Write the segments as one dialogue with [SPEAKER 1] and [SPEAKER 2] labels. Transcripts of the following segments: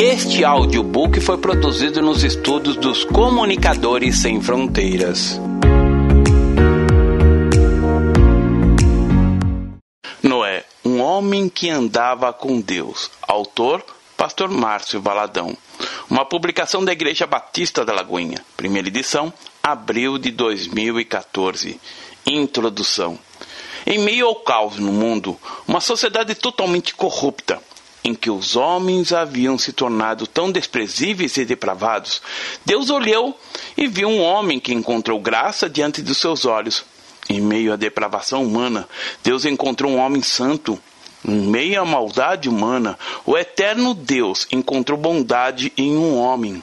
[SPEAKER 1] Este audiobook foi produzido nos estudos dos Comunicadores Sem Fronteiras. Noé, um homem que andava com Deus. Autor, Pastor Márcio Valadão. Uma publicação da Igreja Batista da Lagoinha. Primeira edição, abril de 2014. Introdução. Em meio ao caos no mundo, uma sociedade totalmente corrupta, em que os homens haviam se tornado tão desprezíveis e depravados, Deus olhou e viu um homem que encontrou graça diante dos seus olhos. Em meio à depravação humana, Deus encontrou um homem santo. Em meio à maldade humana, o eterno Deus encontrou bondade em um homem.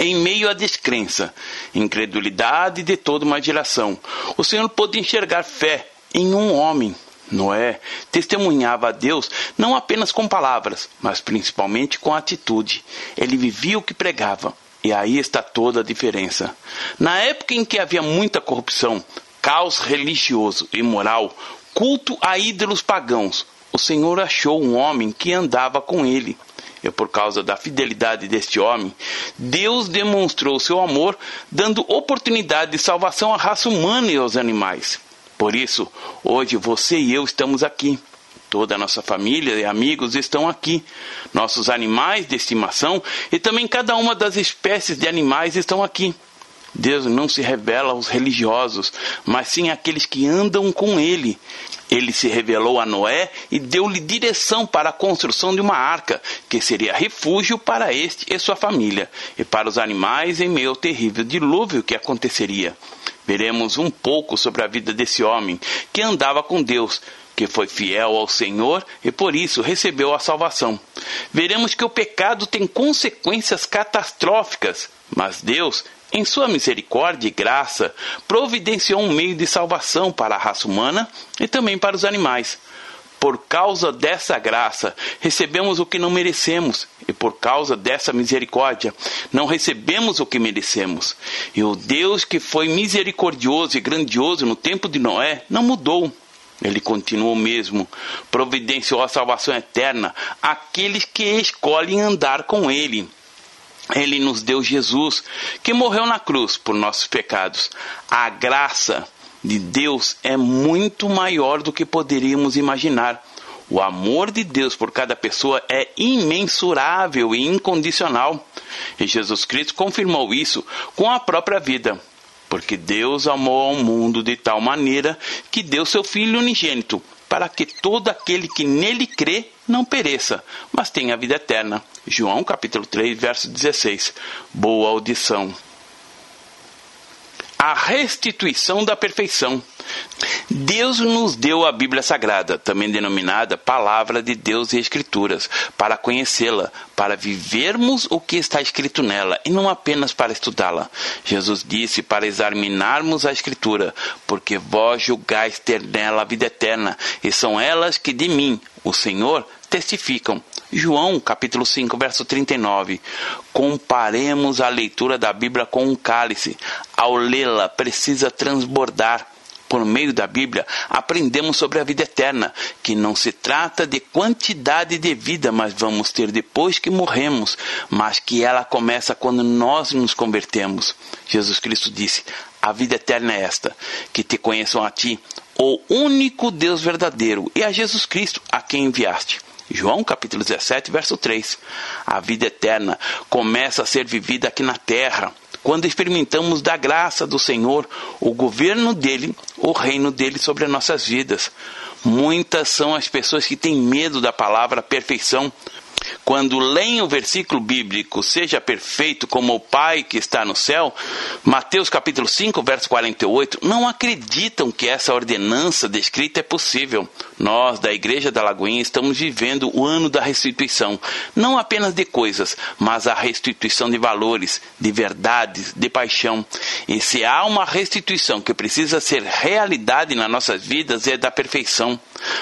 [SPEAKER 1] Em meio à descrença, incredulidade de toda uma geração, o Senhor pôde enxergar fé em um homem. Noé testemunhava a Deus não apenas com palavras, mas principalmente com atitude. Ele vivia o que pregava. E aí está toda a diferença. Na época em que havia muita corrupção, caos religioso e moral, culto a ídolos pagãos, o Senhor achou um homem que andava com ele. E por causa da fidelidade deste homem, Deus demonstrou seu amor, dando oportunidade de salvação à raça humana e aos animais. Por isso, hoje você e eu estamos aqui. Toda a nossa família e amigos estão aqui. Nossos animais de estimação e também cada uma das espécies de animais estão aqui. Deus não se revela aos religiosos, mas sim àqueles que andam com Ele. Ele se revelou a Noé e deu-lhe direção para a construção de uma arca, que seria refúgio para este e sua família, e para os animais em meio ao terrível dilúvio que aconteceria. Veremos um pouco sobre a vida desse homem que andava com Deus, que foi fiel ao Senhor e por isso recebeu a salvação. Veremos que o pecado tem consequências catastróficas, mas Deus, em sua misericórdia e graça, providenciou um meio de salvação para a raça humana e também para os animais. Por causa dessa graça, recebemos o que não merecemos, e por causa dessa misericórdia, não recebemos o que merecemos. E o Deus que foi misericordioso e grandioso no tempo de Noé não mudou. Ele continuou mesmo, providenciou a salvação eterna àqueles que escolhem andar com Ele. Ele nos deu Jesus, que morreu na cruz por nossos pecados. A graça de Deus é muito maior do que poderíamos imaginar. O amor de Deus por cada pessoa é imensurável e incondicional. E Jesus Cristo confirmou isso com a própria vida. Porque Deus amou ao mundo de tal maneira que deu seu Filho unigênito, para que todo aquele que nele crê não pereça, mas tenha vida eterna. João capítulo 3, verso 16. Boa audição a restituição da perfeição. Deus nos deu a Bíblia Sagrada, também denominada Palavra de Deus e Escrituras, para conhecê-la, para vivermos o que está escrito nela e não apenas para estudá-la. Jesus disse para examinarmos a Escritura, porque vós julgais ter nela a vida eterna, e são elas que de mim, o Senhor, testificam. João, capítulo 5, verso 39. Comparemos a leitura da Bíblia com um cálice. Ao lê-la, precisa transbordar. Por meio da Bíblia, aprendemos sobre a vida eterna, que não se trata de quantidade de vida, mas vamos ter depois que morremos, mas que ela começa quando nós nos convertemos. Jesus Cristo disse: A vida eterna é esta, que te conheçam a ti, o único Deus verdadeiro, e a Jesus Cristo, a quem enviaste. João capítulo 17, verso 3. A vida eterna começa a ser vivida aqui na terra, quando experimentamos da graça do Senhor, o governo dele, o reino dele sobre as nossas vidas. Muitas são as pessoas que têm medo da palavra perfeição, quando leem o versículo bíblico, seja perfeito como o Pai que está no céu, Mateus capítulo 5, verso 48, não acreditam que essa ordenança descrita é possível. Nós, da Igreja da Lagoinha, estamos vivendo o ano da restituição, não apenas de coisas, mas a restituição de valores, de verdades, de paixão. E se há uma restituição que precisa ser realidade nas nossas vidas, é da perfeição.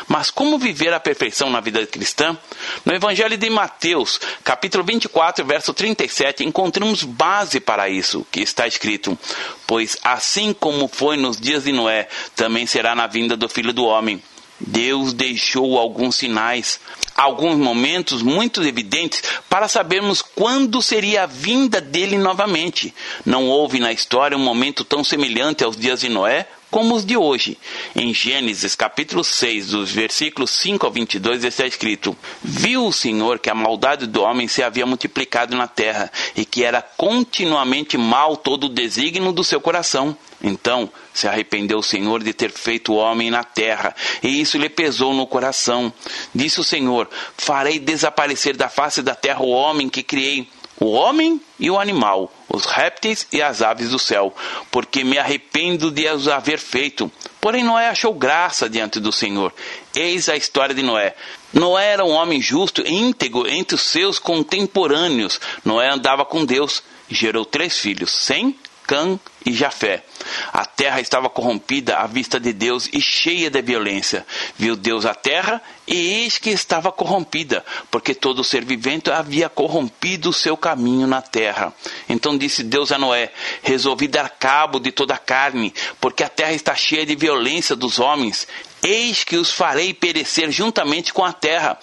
[SPEAKER 1] Mas como viver a perfeição na vida cristã? No Evangelho de Mateus, capítulo 24, verso 37, encontramos base para isso, que está escrito: Pois assim como foi nos dias de Noé, também será na vinda do Filho do Homem. Deus deixou alguns sinais. alguns momentos muito evidentes para sabermos quando seria a vinda dele novamente. Não houve na história um momento tão semelhante aos dias de Noé como os de hoje. Em Gênesis capítulo 6, dos versículos 5 ao 22, está escrito: Viu o Senhor que a maldade do homem se havia multiplicado na terra e que era continuamente mal todo o desígnio do seu coração. Então se arrependeu o Senhor de ter feito o homem na terra, e isso lhe pesou no coração. Disse o Senhor: Farei desaparecer da face da terra o homem que criei o homem e o animal, os répteis e as aves do céu, porque me arrependo de os haver feito. Porém, Noé achou graça diante do Senhor. Eis a história de Noé. Noé era um homem justo e íntegro entre os seus contemporâneos. Noé andava com Deus e gerou três filhos: Sem, Cã e Jafé. A terra estava corrompida à vista de Deus e cheia de violência. Viu Deus a terra e eis que estava corrompida, porque todo ser vivente havia corrompido o seu caminho na terra. Então disse Deus a Noé: Resolvi dar cabo de toda a carne, porque a terra está cheia de violência dos homens. Eis que os farei perecer juntamente com a terra.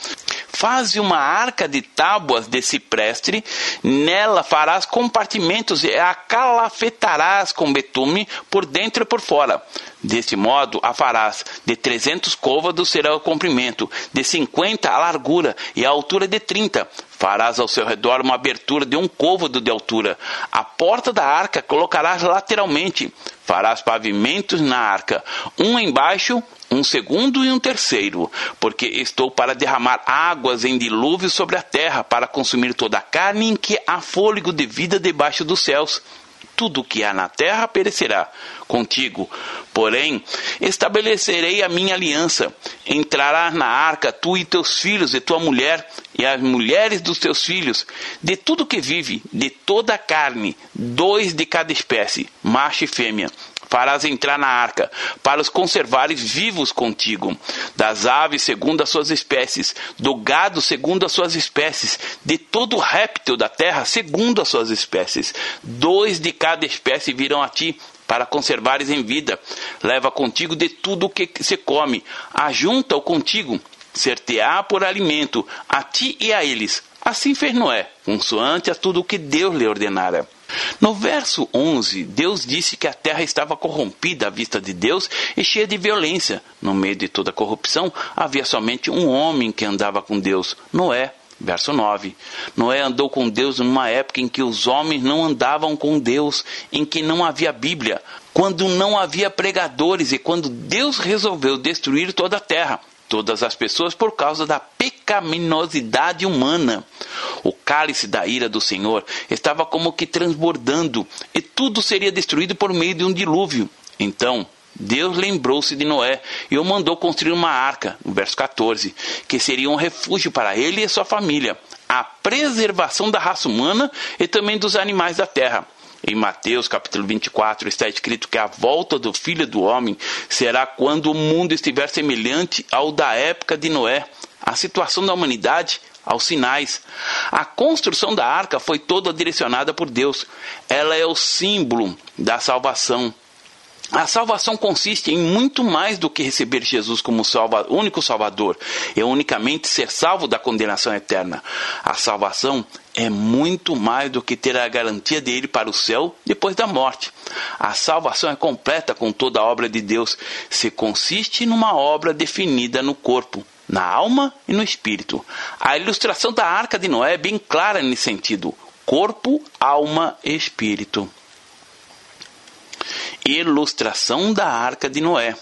[SPEAKER 1] Faze uma arca de tábuas de cipreste, nela farás compartimentos e a calafetarás com betume por dentro e por fora. Deste modo a farás de trezentos côvados será o comprimento, de cinquenta a largura e a altura de trinta. Farás ao seu redor uma abertura de um côvado de altura. A porta da arca colocarás lateralmente. Farás pavimentos na arca, um embaixo um segundo e um terceiro, porque estou para derramar águas em dilúvio sobre a terra, para consumir toda a carne em que há fôlego de vida debaixo dos céus. Tudo o que há na terra perecerá contigo. Porém, estabelecerei a minha aliança. Entrarás na arca tu e teus filhos, e tua mulher, e as mulheres dos teus filhos, de tudo que vive, de toda a carne, dois de cada espécie, macho e fêmea farás entrar na arca, para os conservares vivos contigo, das aves segundo as suas espécies, do gado segundo as suas espécies, de todo réptil da terra segundo as suas espécies. Dois de cada espécie virão a ti, para conservares em vida. Leva contigo de tudo o que se come, ajunta-o contigo, ser-te-á por alimento, a ti e a eles. Assim fez Noé, consoante a tudo o que Deus lhe ordenara. No verso 11, Deus disse que a terra estava corrompida à vista de Deus e cheia de violência. No meio de toda a corrupção, havia somente um homem que andava com Deus, Noé. Verso 9: Noé andou com Deus numa época em que os homens não andavam com Deus, em que não havia Bíblia, quando não havia pregadores e quando Deus resolveu destruir toda a terra todas as pessoas por causa da pecaminosidade humana. O cálice da ira do Senhor estava como que transbordando e tudo seria destruído por meio de um dilúvio. Então, Deus lembrou-se de Noé e o mandou construir uma arca, no verso 14, que seria um refúgio para ele e sua família, a preservação da raça humana e também dos animais da terra. Em Mateus capítulo 24 está escrito que a volta do Filho do Homem será quando o mundo estiver semelhante ao da época de Noé. A situação da humanidade aos sinais. A construção da arca foi toda direcionada por Deus. Ela é o símbolo da salvação. A salvação consiste em muito mais do que receber Jesus como salva, único Salvador e unicamente ser salvo da condenação eterna. A salvação é muito mais do que ter a garantia de ir para o céu depois da morte. A salvação é completa com toda a obra de Deus, se consiste numa obra definida no corpo, na alma e no espírito. A ilustração da arca de Noé é bem clara nesse sentido: corpo, alma e espírito ilustração da arca de Noé.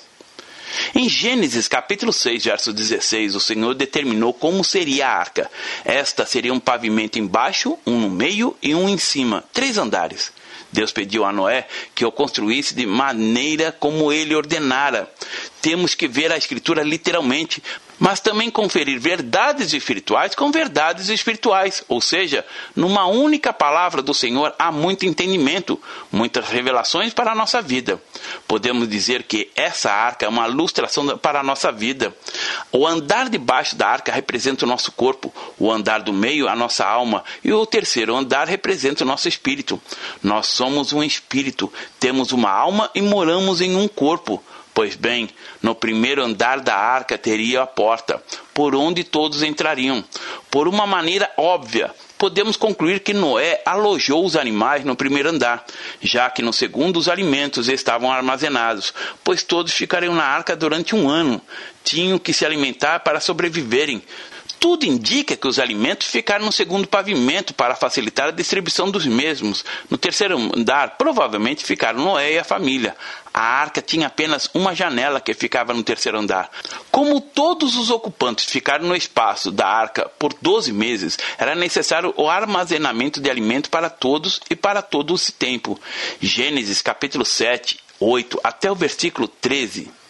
[SPEAKER 1] Em Gênesis capítulo 6, verso 16, o Senhor determinou como seria a arca. Esta seria um pavimento embaixo, um no meio e um em cima, três andares. Deus pediu a Noé que o construísse de maneira como ele ordenara. Temos que ver a Escritura literalmente, mas também conferir verdades espirituais com verdades espirituais. Ou seja, numa única palavra do Senhor há muito entendimento, muitas revelações para a nossa vida. Podemos dizer que essa arca é uma ilustração para a nossa vida. O andar debaixo da arca representa o nosso corpo, o andar do meio, a nossa alma, e o terceiro andar representa o nosso espírito. Nós somos um espírito, temos uma alma e moramos em um corpo. Pois bem, no primeiro andar da arca teria a porta. Por onde todos entrariam. Por uma maneira óbvia, podemos concluir que Noé alojou os animais no primeiro andar, já que no segundo os alimentos estavam armazenados, pois todos ficariam na arca durante um ano. Tinham que se alimentar para sobreviverem. Tudo indica que os alimentos ficaram no segundo pavimento para facilitar a distribuição dos mesmos. No terceiro andar, provavelmente ficaram Noé e a família. A arca tinha apenas uma janela que ficava no terceiro andar. Como todos os ocupantes ficaram no espaço da arca por 12 meses, era necessário o armazenamento de alimento para todos e para todo esse tempo. Gênesis capítulo 7, 8 até o versículo 13.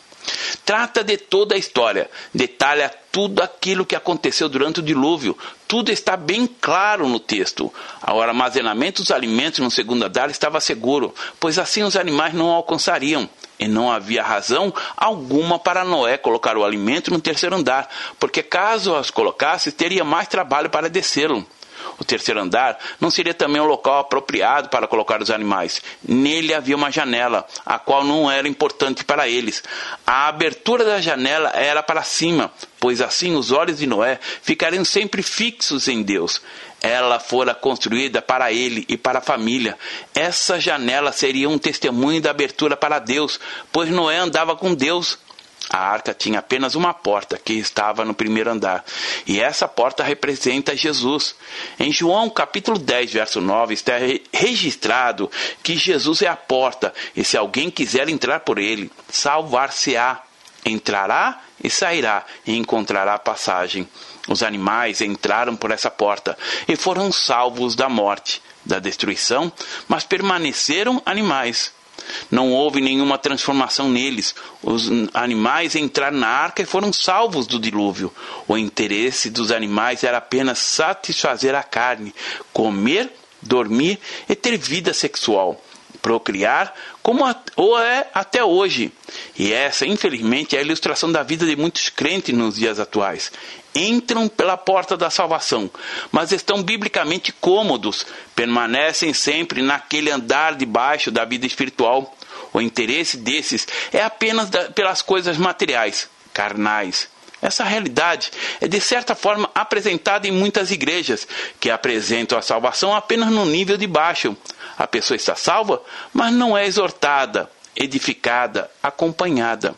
[SPEAKER 1] Trata de toda a história, detalha tudo aquilo que aconteceu durante o dilúvio. Tudo está bem claro no texto. O armazenamento dos alimentos no segundo andar estava seguro, pois assim os animais não alcançariam. E não havia razão alguma para Noé colocar o alimento no terceiro andar, porque caso as colocasse, teria mais trabalho para descê-lo. O terceiro andar não seria também um local apropriado para colocar os animais. Nele havia uma janela, a qual não era importante para eles. A abertura da janela era para cima, pois assim os olhos de Noé ficariam sempre fixos em Deus. Ela fora construída para ele e para a família. Essa janela seria um testemunho da abertura para Deus, pois Noé andava com Deus. A arca tinha apenas uma porta que estava no primeiro andar, e essa porta representa Jesus. Em João capítulo 10, verso 9, está registrado que Jesus é a porta, e se alguém quiser entrar por ele, salvar-se-á. Entrará e sairá e encontrará passagem. Os animais entraram por essa porta e foram salvos da morte, da destruição, mas permaneceram animais. Não houve nenhuma transformação neles. Os animais entraram na arca e foram salvos do dilúvio. O interesse dos animais era apenas satisfazer a carne, comer, dormir e ter vida sexual. Procriar, como ou é até hoje. E essa, infelizmente, é a ilustração da vida de muitos crentes nos dias atuais entram pela porta da salvação, mas estão biblicamente cômodos, permanecem sempre naquele andar debaixo da vida espiritual. O interesse desses é apenas da, pelas coisas materiais, carnais. Essa realidade é de certa forma apresentada em muitas igrejas, que apresentam a salvação apenas no nível de baixo. A pessoa está salva, mas não é exortada, edificada, acompanhada.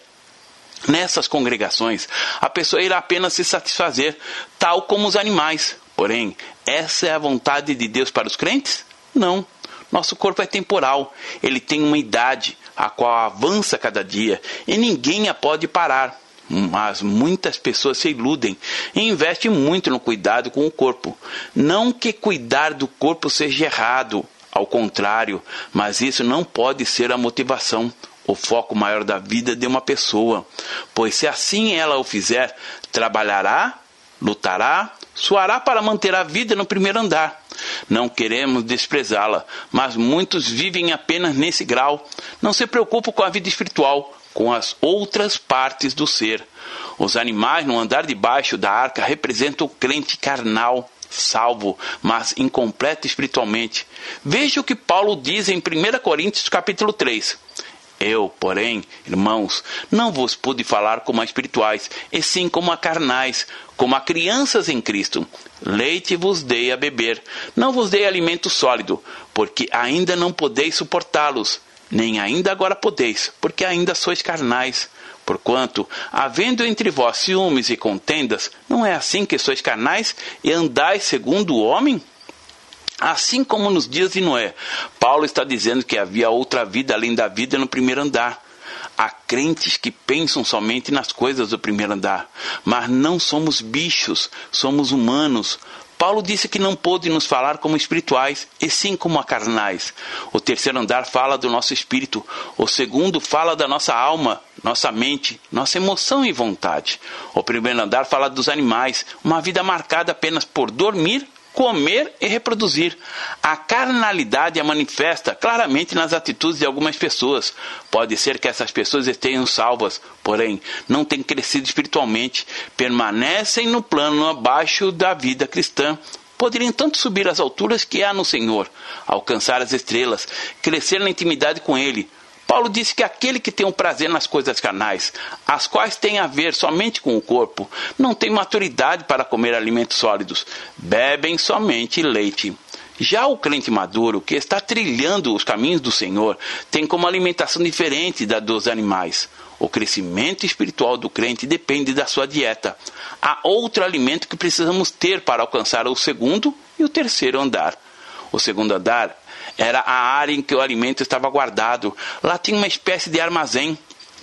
[SPEAKER 1] Nessas congregações, a pessoa irá apenas se satisfazer, tal como os animais. Porém, essa é a vontade de Deus para os crentes? Não. Nosso corpo é temporal, ele tem uma idade, a qual avança cada dia, e ninguém a pode parar. Mas muitas pessoas se iludem e investem muito no cuidado com o corpo. Não que cuidar do corpo seja errado, ao contrário, mas isso não pode ser a motivação o foco maior da vida de uma pessoa, pois se assim ela o fizer, trabalhará, lutará, suará para manter a vida no primeiro andar. Não queremos desprezá-la, mas muitos vivem apenas nesse grau. Não se preocupam com a vida espiritual, com as outras partes do ser. Os animais no andar de baixo da arca representam o crente carnal, salvo, mas incompleto espiritualmente. Veja o que Paulo diz em 1 Coríntios capítulo 3. Eu, porém, irmãos, não vos pude falar como a espirituais, e sim como a carnais, como a crianças em Cristo. Leite vos dei a beber, não vos dei alimento sólido, porque ainda não podeis suportá-los, nem ainda agora podeis, porque ainda sois carnais. Porquanto, havendo entre vós ciúmes e contendas, não é assim que sois carnais e andais segundo o homem? Assim como nos dias de Noé, Paulo está dizendo que havia outra vida além da vida no primeiro andar. Há crentes que pensam somente nas coisas do primeiro andar, mas não somos bichos, somos humanos. Paulo disse que não pôde nos falar como espirituais, e sim como carnais. O terceiro andar fala do nosso espírito, o segundo fala da nossa alma, nossa mente, nossa emoção e vontade. O primeiro andar fala dos animais, uma vida marcada apenas por dormir, comer e reproduzir. A carnalidade é manifesta claramente nas atitudes de algumas pessoas. Pode ser que essas pessoas estejam salvas, porém não têm crescido espiritualmente, permanecem no plano abaixo da vida cristã. Poderiam tanto subir às alturas que há no Senhor, alcançar as estrelas, crescer na intimidade com Ele, Paulo disse que aquele que tem um prazer nas coisas carnais, as quais têm a ver somente com o corpo, não tem maturidade para comer alimentos sólidos, bebem somente leite. Já o crente maduro, que está trilhando os caminhos do Senhor, tem como alimentação diferente da dos animais. O crescimento espiritual do crente depende da sua dieta. Há outro alimento que precisamos ter para alcançar o segundo e o terceiro andar. O segundo andar era a área em que o alimento estava guardado. Lá tinha uma espécie de armazém.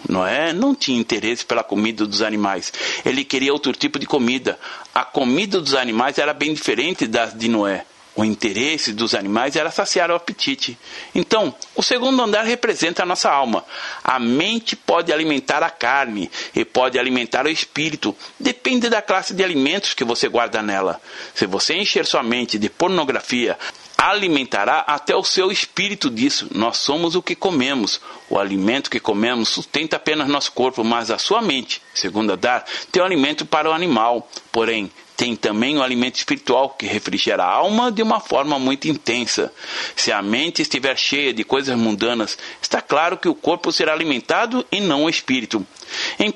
[SPEAKER 1] Noé não tinha interesse pela comida dos animais. Ele queria outro tipo de comida. A comida dos animais era bem diferente das de Noé. O interesse dos animais era saciar o apetite. Então, o segundo andar representa a nossa alma. A mente pode alimentar a carne e pode alimentar o espírito. Depende da classe de alimentos que você guarda nela. Se você encher sua mente de pornografia, alimentará até o seu espírito disso. Nós somos o que comemos. O alimento que comemos sustenta apenas nosso corpo, mas a sua mente, segundo andar, tem o alimento para o animal. Porém, tem também o alimento espiritual que refrigera a alma de uma forma muito intensa. Se a mente estiver cheia de coisas mundanas, está claro que o corpo será alimentado e não o espírito. Em 1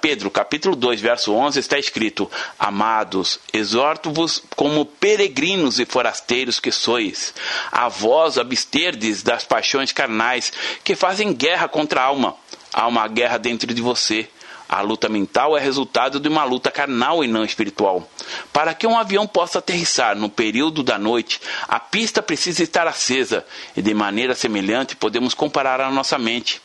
[SPEAKER 1] Pedro, capítulo 2, verso 11, está escrito: Amados, exorto-vos como peregrinos e forasteiros que sois, a vós absterdes das paixões carnais que fazem guerra contra a alma. Há uma guerra dentro de você. A luta mental é resultado de uma luta carnal e não espiritual. Para que um avião possa aterrissar no período da noite, a pista precisa estar acesa, e de maneira semelhante podemos comparar a nossa mente.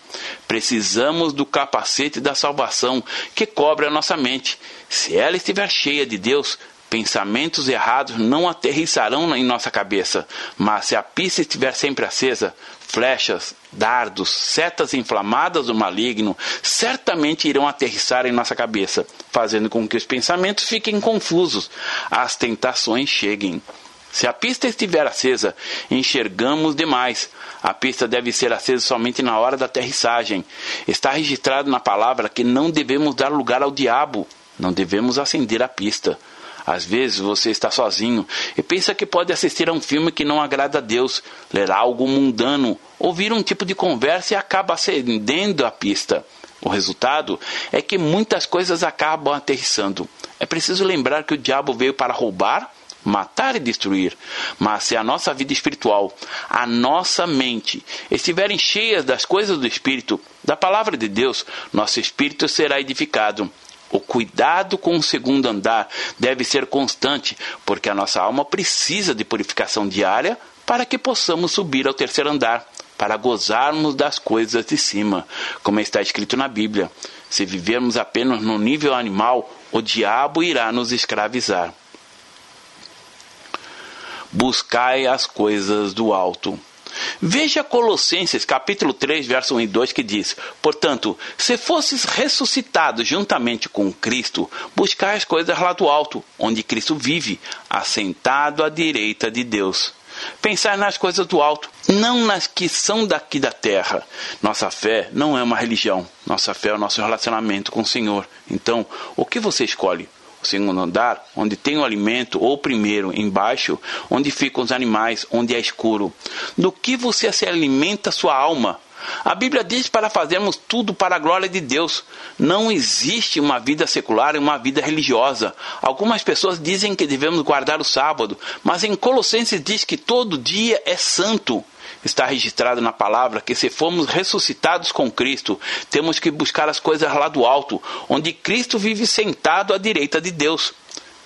[SPEAKER 1] Precisamos do capacete da salvação que cobre a nossa mente. Se ela estiver cheia de Deus, Pensamentos errados não aterrissarão em nossa cabeça, mas se a pista estiver sempre acesa, flechas, dardos, setas inflamadas do maligno certamente irão aterrissar em nossa cabeça, fazendo com que os pensamentos fiquem confusos, as tentações cheguem. Se a pista estiver acesa, enxergamos demais. A pista deve ser acesa somente na hora da aterrissagem. Está registrado na palavra que não devemos dar lugar ao diabo, não devemos acender a pista. Às vezes você está sozinho e pensa que pode assistir a um filme que não agrada a Deus, ler algo mundano, ouvir um tipo de conversa e acaba acendendo a pista. O resultado é que muitas coisas acabam aterrissando. É preciso lembrar que o diabo veio para roubar, matar e destruir. Mas se a nossa vida espiritual, a nossa mente, estiverem cheias das coisas do Espírito, da palavra de Deus, nosso espírito será edificado o cuidado com o segundo andar deve ser constante, porque a nossa alma precisa de purificação diária para que possamos subir ao terceiro andar, para gozarmos das coisas de cima, como está escrito na Bíblia. Se vivermos apenas no nível animal, o diabo irá nos escravizar. Buscai as coisas do alto. Veja Colossenses capítulo 3, verso 1 e 2 que diz: Portanto, se fosses ressuscitados juntamente com Cristo, buscai as coisas lá do alto, onde Cristo vive, assentado à direita de Deus. Pensar nas coisas do alto, não nas que são daqui da terra. Nossa fé não é uma religião. Nossa fé é o nosso relacionamento com o Senhor. Então, o que você escolhe? O segundo andar, onde tem o alimento, ou primeiro, embaixo, onde ficam os animais, onde é escuro. Do que você se alimenta sua alma? A Bíblia diz para fazermos tudo para a glória de Deus. Não existe uma vida secular e uma vida religiosa. Algumas pessoas dizem que devemos guardar o sábado, mas em Colossenses diz que todo dia é santo. Está registrado na palavra que se formos ressuscitados com Cristo, temos que buscar as coisas lá do alto, onde Cristo vive sentado à direita de Deus.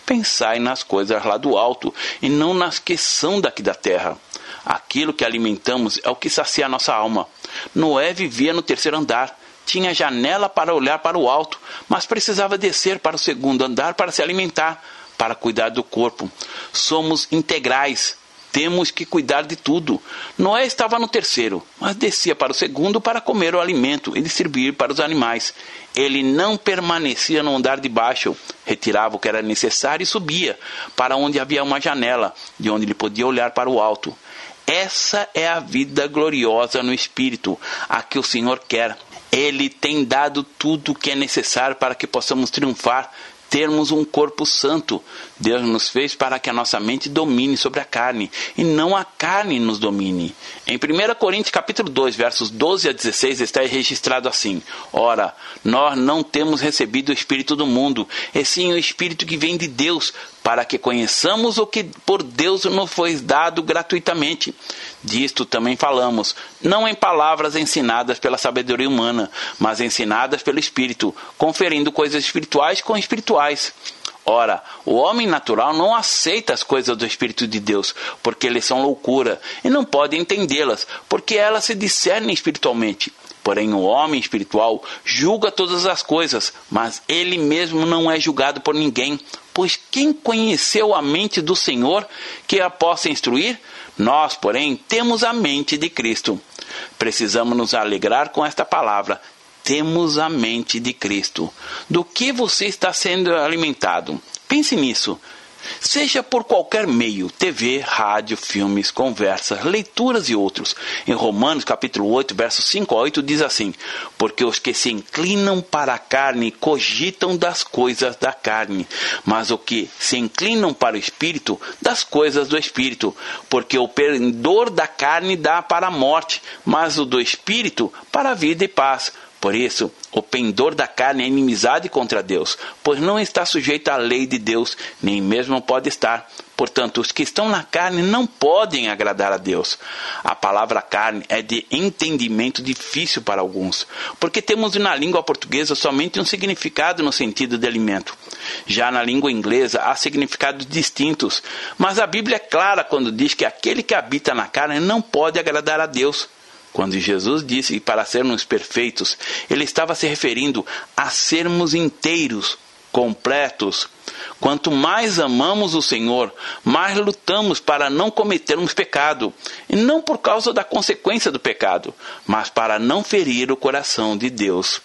[SPEAKER 1] Pensai nas coisas lá do alto e não nas que são daqui da terra. Aquilo que alimentamos é o que sacia a nossa alma. Noé vivia no terceiro andar. Tinha janela para olhar para o alto, mas precisava descer para o segundo andar para se alimentar, para cuidar do corpo. Somos integrais. Temos que cuidar de tudo. Noé estava no terceiro, mas descia para o segundo para comer o alimento e distribuir para os animais. Ele não permanecia no andar de baixo, retirava o que era necessário e subia para onde havia uma janela, de onde ele podia olhar para o alto. Essa é a vida gloriosa no Espírito, a que o Senhor quer. Ele tem dado tudo o que é necessário para que possamos triunfar termos um corpo santo. Deus nos fez para que a nossa mente domine sobre a carne e não a carne nos domine. Em 1 Coríntios capítulo 2, versos 12 a 16 está registrado assim: Ora, nós não temos recebido o espírito do mundo, e sim o espírito que vem de Deus, para que conheçamos o que por Deus nos foi dado gratuitamente. Disto também falamos, não em palavras ensinadas pela sabedoria humana, mas ensinadas pelo Espírito, conferindo coisas espirituais com espirituais. Ora, o homem natural não aceita as coisas do Espírito de Deus, porque eles são loucura, e não pode entendê-las, porque elas se discernem espiritualmente. Porém, o homem espiritual julga todas as coisas, mas ele mesmo não é julgado por ninguém. Pois quem conheceu a mente do Senhor que a possa instruir? Nós, porém, temos a mente de Cristo. Precisamos nos alegrar com esta palavra. Temos a mente de Cristo. Do que você está sendo alimentado? Pense nisso. Seja por qualquer meio, TV, rádio, filmes, conversas, leituras e outros. Em Romanos capítulo 8, versos 5 a 8 diz assim: Porque os que se inclinam para a carne cogitam das coisas da carne, mas os que se inclinam para o espírito, das coisas do espírito, porque o pendor da carne dá para a morte, mas o do espírito para a vida e paz. Por isso, o pendor da carne é inimizade contra Deus, pois não está sujeito à lei de Deus, nem mesmo pode estar. Portanto, os que estão na carne não podem agradar a Deus. A palavra carne é de entendimento difícil para alguns, porque temos na língua portuguesa somente um significado no sentido de alimento. Já na língua inglesa há significados distintos, mas a Bíblia é clara quando diz que aquele que habita na carne não pode agradar a Deus. Quando Jesus disse para sermos perfeitos, ele estava se referindo a sermos inteiros, completos. Quanto mais amamos o Senhor, mais lutamos para não cometermos pecado, e não por causa da consequência do pecado, mas para não ferir o coração de Deus.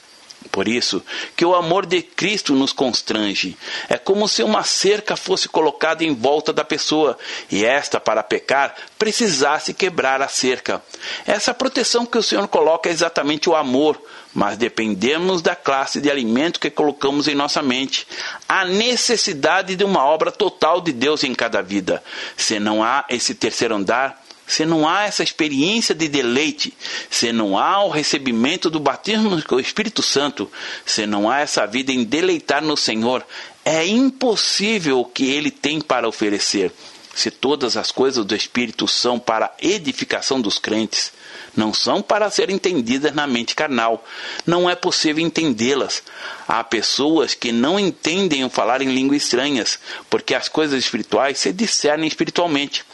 [SPEAKER 1] Por isso que o amor de Cristo nos constrange. É como se uma cerca fosse colocada em volta da pessoa e esta, para pecar, precisasse quebrar a cerca. Essa proteção que o Senhor coloca é exatamente o amor, mas dependemos da classe de alimento que colocamos em nossa mente. A necessidade de uma obra total de Deus em cada vida. Se não há esse terceiro andar, se não há essa experiência de deleite, se não há o recebimento do batismo com o Espírito Santo, se não há essa vida em deleitar no Senhor, é impossível o que ele tem para oferecer. Se todas as coisas do Espírito são para edificação dos crentes, não são para ser entendidas na mente carnal. Não é possível entendê-las. Há pessoas que não entendem o falar em línguas estranhas, porque as coisas espirituais se discernem espiritualmente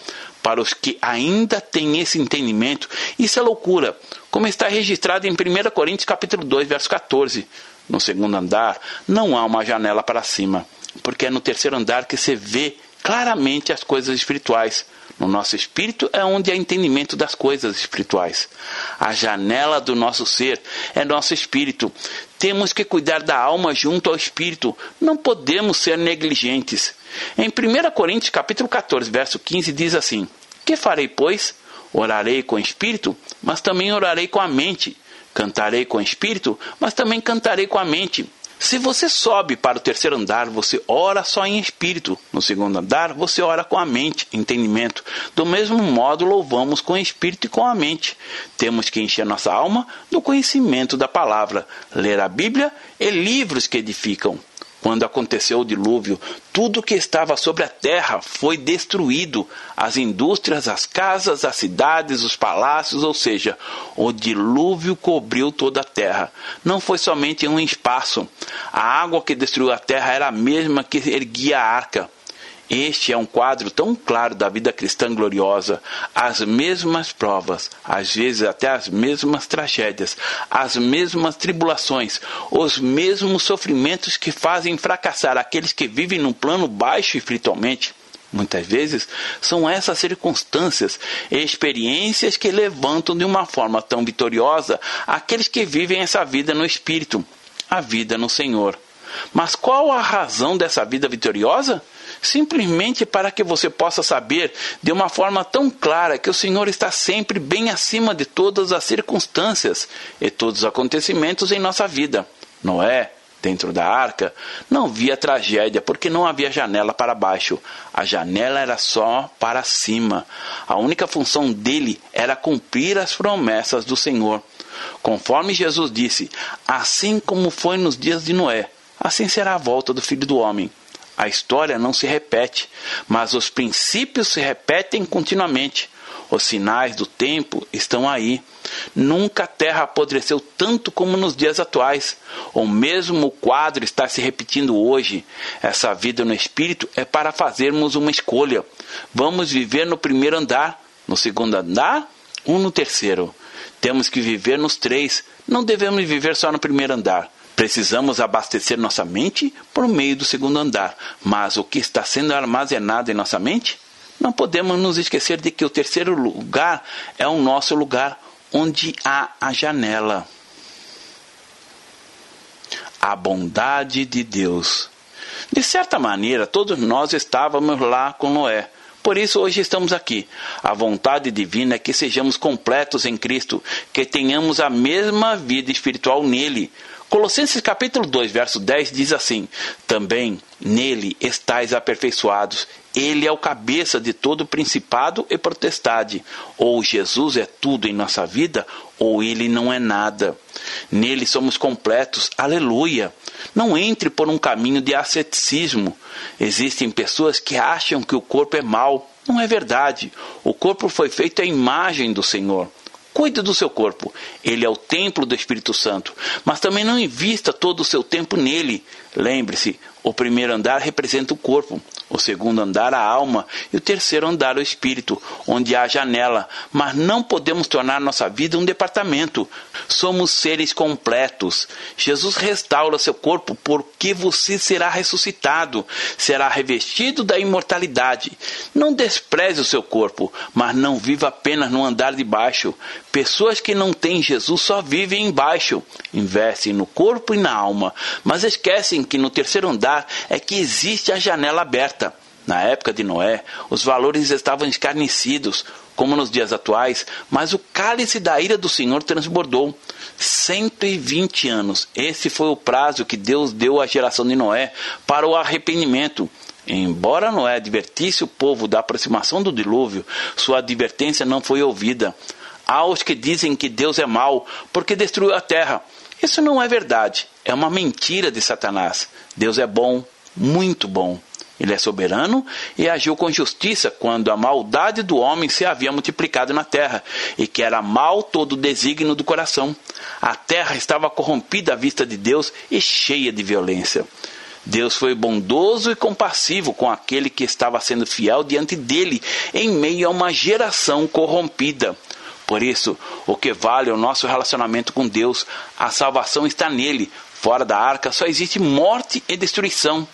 [SPEAKER 1] para os que ainda têm esse entendimento, isso é loucura, como está registrado em 1 Coríntios capítulo 2, verso 14. No segundo andar não há uma janela para cima, porque é no terceiro andar que se vê claramente as coisas espirituais. No nosso espírito é onde há entendimento das coisas espirituais. A janela do nosso ser é nosso espírito. Temos que cuidar da alma junto ao espírito. Não podemos ser negligentes. Em 1 Coríntios capítulo 14, verso 15 diz assim: Que farei, pois? Orarei com o espírito, mas também orarei com a mente. Cantarei com o espírito, mas também cantarei com a mente. Se você sobe para o terceiro andar, você ora só em espírito. No segundo andar, você ora com a mente, entendimento. Do mesmo modo, louvamos com o espírito e com a mente. Temos que encher nossa alma do conhecimento da palavra, ler a Bíblia e livros que edificam. Quando aconteceu o dilúvio, tudo que estava sobre a terra foi destruído: as indústrias, as casas, as cidades, os palácios, ou seja, o dilúvio cobriu toda a terra. Não foi somente um espaço. A água que destruiu a terra era a mesma que erguia a arca. Este é um quadro tão claro da vida cristã gloriosa. As mesmas provas, às vezes até as mesmas tragédias, as mesmas tribulações, os mesmos sofrimentos que fazem fracassar aqueles que vivem num plano baixo espiritualmente. Muitas vezes são essas circunstâncias e experiências que levantam de uma forma tão vitoriosa aqueles que vivem essa vida no Espírito, a vida no Senhor. Mas qual a razão dessa vida vitoriosa? Simplesmente para que você possa saber de uma forma tão clara que o Senhor está sempre bem acima de todas as circunstâncias e todos os acontecimentos em nossa vida. Noé, dentro da arca, não via tragédia, porque não havia janela para baixo. A janela era só para cima. A única função dele era cumprir as promessas do Senhor. Conforme Jesus disse: Assim como foi nos dias de Noé, assim será a volta do filho do homem. A história não se repete, mas os princípios se repetem continuamente. Os sinais do tempo estão aí. Nunca a terra apodreceu tanto como nos dias atuais. O mesmo quadro está se repetindo hoje. Essa vida no espírito é para fazermos uma escolha. Vamos viver no primeiro andar, no segundo andar ou no terceiro. Temos que viver nos três. Não devemos viver só no primeiro andar. Precisamos abastecer nossa mente por meio do segundo andar, mas o que está sendo armazenado em nossa mente? Não podemos nos esquecer de que o terceiro lugar é o nosso lugar, onde há a janela. A bondade de Deus. De certa maneira, todos nós estávamos lá com Noé. Por isso, hoje estamos aqui. A vontade divina é que sejamos completos em Cristo, que tenhamos a mesma vida espiritual nele, Colossenses capítulo 2, verso 10 diz assim: Também nele estáis aperfeiçoados. Ele é o cabeça de todo principado e potestade. Ou Jesus é tudo em nossa vida, ou ele não é nada. Nele somos completos. Aleluia. Não entre por um caminho de asceticismo. Existem pessoas que acham que o corpo é mau. Não é verdade. O corpo foi feito à imagem do Senhor. Cuide do seu corpo. Ele é o templo do Espírito Santo. Mas também não invista todo o seu tempo nele. Lembre-se, o primeiro andar representa o corpo, o segundo andar a alma e o terceiro andar o espírito, onde há janela. Mas não podemos tornar nossa vida um departamento. Somos seres completos. Jesus restaura seu corpo porque você será ressuscitado, será revestido da imortalidade. Não despreze o seu corpo, mas não viva apenas no andar de baixo. Pessoas que não têm Jesus só vivem embaixo, investem no corpo e na alma, mas esquecem que no terceiro andar é que existe a janela aberta. Na época de Noé, os valores estavam escarnecidos, como nos dias atuais, mas o cálice da ira do Senhor transbordou. 120 anos. Esse foi o prazo que Deus deu à geração de Noé para o arrependimento. Embora Noé advertisse o povo da aproximação do dilúvio, sua advertência não foi ouvida. Há os que dizem que Deus é mau porque destruiu a terra. Isso não é verdade. É uma mentira de Satanás. Deus é bom, muito bom. Ele é soberano e agiu com justiça quando a maldade do homem se havia multiplicado na terra, e que era mal todo o desígnio do coração. A terra estava corrompida à vista de Deus e cheia de violência. Deus foi bondoso e compassivo com aquele que estava sendo fiel diante dele, em meio a uma geração corrompida. Por isso, o que vale é o nosso relacionamento com Deus. A salvação está nele. Fora da arca só existe morte e destruição.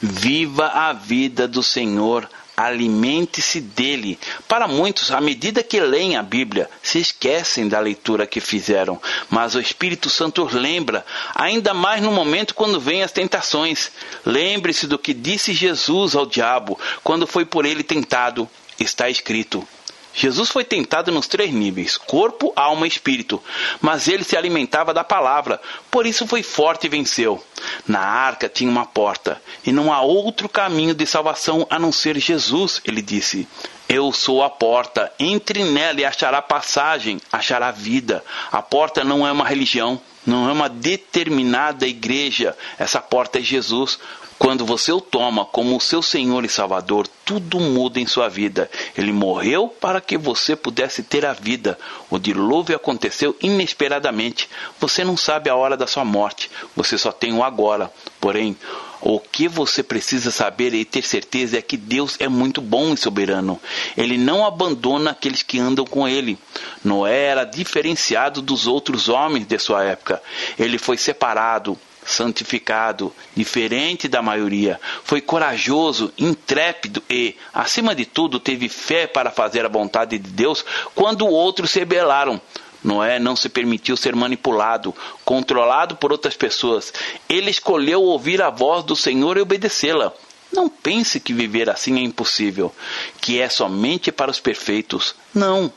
[SPEAKER 1] Viva a vida do Senhor, alimente-se dele. Para muitos, à medida que leem a Bíblia, se esquecem da leitura que fizeram, mas o Espírito Santo os lembra, ainda mais no momento quando vêm as tentações. Lembre-se do que disse Jesus ao diabo quando foi por ele tentado está escrito: Jesus foi tentado nos três níveis: corpo, alma e espírito, mas ele se alimentava da palavra, por isso foi forte e venceu. Na arca tinha uma porta, e não há outro caminho de salvação a não ser Jesus, ele disse. Eu sou a porta, entre nela e achará passagem, achará vida. A porta não é uma religião, não é uma determinada igreja, essa porta é Jesus. Quando você o toma como o seu Senhor e Salvador, tudo muda em sua vida. Ele morreu para que você pudesse ter a vida. O dilúvio aconteceu inesperadamente. Você não sabe a hora da sua morte, você só tem o agora. Porém, o que você precisa saber e ter certeza é que Deus é muito bom e soberano. Ele não abandona aqueles que andam com ele. Noé era diferenciado dos outros homens de sua época. Ele foi separado, santificado, diferente da maioria. Foi corajoso, intrépido e, acima de tudo, teve fé para fazer a vontade de Deus quando outros se rebelaram. Noé não se permitiu ser manipulado, controlado por outras pessoas. Ele escolheu ouvir a voz do Senhor e obedecê-la. Não pense que viver assim é impossível, que é somente para os perfeitos. Não.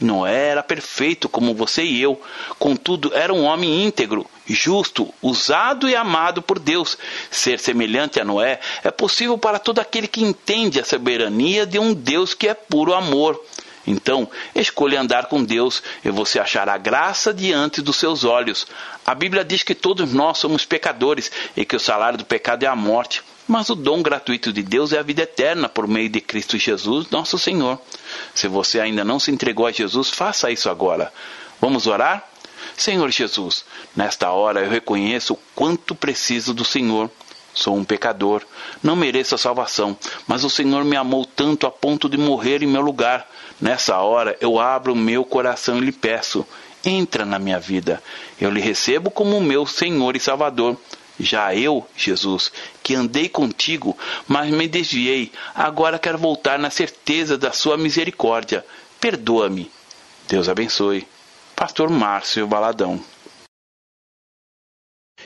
[SPEAKER 1] Noé era perfeito como você e eu, contudo, era um homem íntegro, justo, usado e amado por Deus. Ser semelhante a Noé é possível para todo aquele que entende a soberania de um Deus que é puro amor. Então, escolha andar com Deus e você achará graça diante dos seus olhos. A Bíblia diz que todos nós somos pecadores e que o salário do pecado é a morte. Mas o dom gratuito de Deus é a vida eterna por meio de Cristo Jesus, nosso Senhor. Se você ainda não se entregou a Jesus, faça isso agora. Vamos orar? Senhor Jesus, nesta hora eu reconheço o quanto preciso do Senhor. Sou um pecador, não mereço a salvação, mas o Senhor me amou tanto a ponto de morrer em meu lugar. Nessa hora eu abro o meu coração e lhe peço: entra na minha vida. Eu lhe recebo como meu Senhor e Salvador. Já eu, Jesus, que andei contigo, mas me desviei, agora quero voltar na certeza da sua misericórdia. Perdoa-me. Deus abençoe. Pastor Márcio Baladão.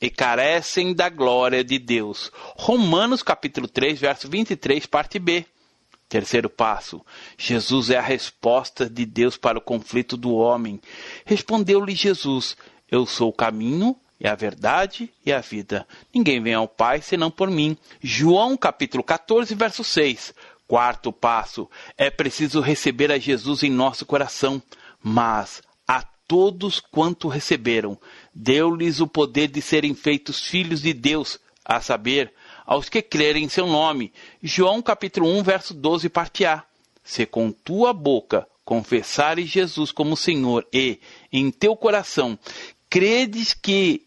[SPEAKER 1] e carecem da glória de Deus. Romanos capítulo 3, verso 23, parte B. Terceiro passo: Jesus é a resposta de Deus para o conflito do homem. Respondeu-lhe Jesus: Eu sou o caminho, é a verdade e a vida. Ninguém vem ao Pai senão por mim. João capítulo 14, verso 6. Quarto passo: é preciso receber a Jesus em nosso coração, mas a todos quanto receberam, deu-lhes o poder de serem feitos filhos de Deus, a saber, aos que crerem em seu nome. João capítulo 1, verso 12, parte A. Se com tua boca confessares Jesus como Senhor e em teu coração credes que